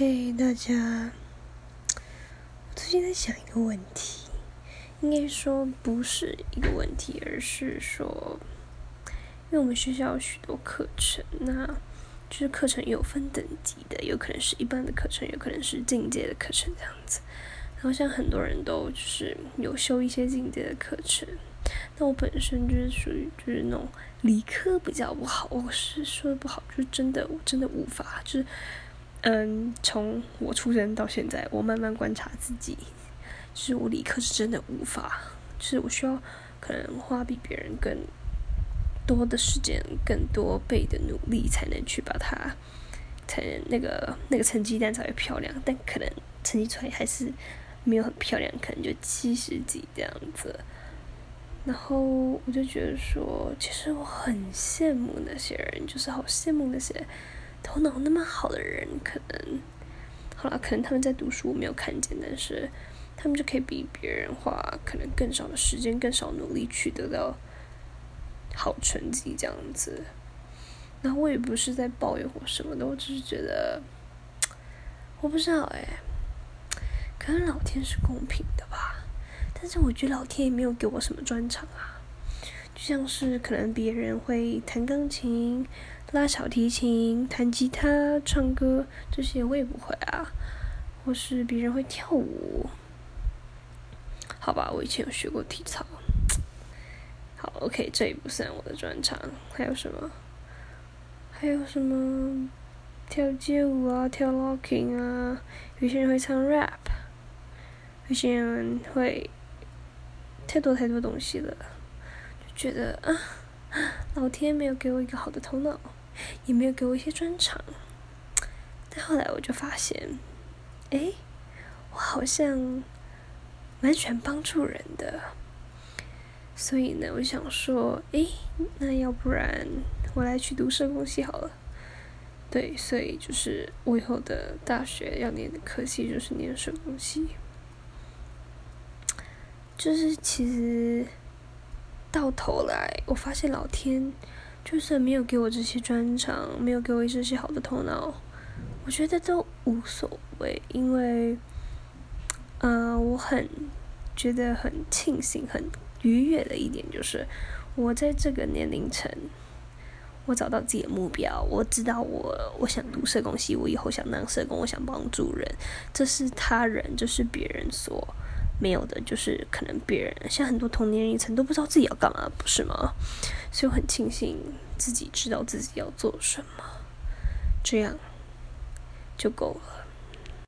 嘿，大家，我最近在想一个问题，应该说不是一个问题，而是说，因为我们学校有许多课程，那就是课程有分等级的，有可能是一般的课程，有可能是进阶的课程这样子。然后像很多人都就是有修一些进阶的课程，那我本身就是属于就是那种理科比较不好，我是说的不好，就是真的我真的无法就是。嗯，从我出生到现在，我慢慢观察自己，就是我理科是真的无法，就是我需要可能花比别人更多的时间、更多倍的努力，才能去把它，才能那个那个成绩单才会漂亮。但可能成绩出来还是没有很漂亮，可能就七十几这样子。然后我就觉得说，其实我很羡慕那些人，就是好羡慕那些。头脑那么好的人，可能好了，可能他们在读书我没有看见，但是他们就可以比别人花可能更少的时间、更少努力去得到好成绩这样子。然后我也不是在抱怨或什么的，我只是觉得我不知道哎，可能老天是公平的吧。但是我觉得老天也没有给我什么专长啊，像是可能别人会弹钢琴。拉小提琴、弹吉他、唱歌这些我也不会啊，或是别人会跳舞，好吧，我以前有学过体操。好，OK，这也不算我的专长。还有什么？还有什么？跳街舞啊，跳 locking 啊，有些人会唱 rap，有些人会太多太多东西了，觉得啊，老天没有给我一个好的头脑。也没有给我一些专长，但后来我就发现，哎，我好像蛮喜欢帮助人的，所以呢，我想说，哎，那要不然我来去读社工系好了。对，所以就是我以后的大学要念的科系就是念社工系，就是其实头来，我发现老天。就算没有给我这些专长，没有给我这些好的头脑，我觉得都无所谓，因为，嗯，我很觉得很庆幸、很愉悦的一点就是，我在这个年龄层，我找到自己的目标，我知道我我想读社工系，我以后想当社工，我想帮助人，这是他人，这是别人所。没有的，就是可能别人像很多同年龄层都不知道自己要干嘛，不是吗？所以我很庆幸自己知道自己要做什么，这样就够了。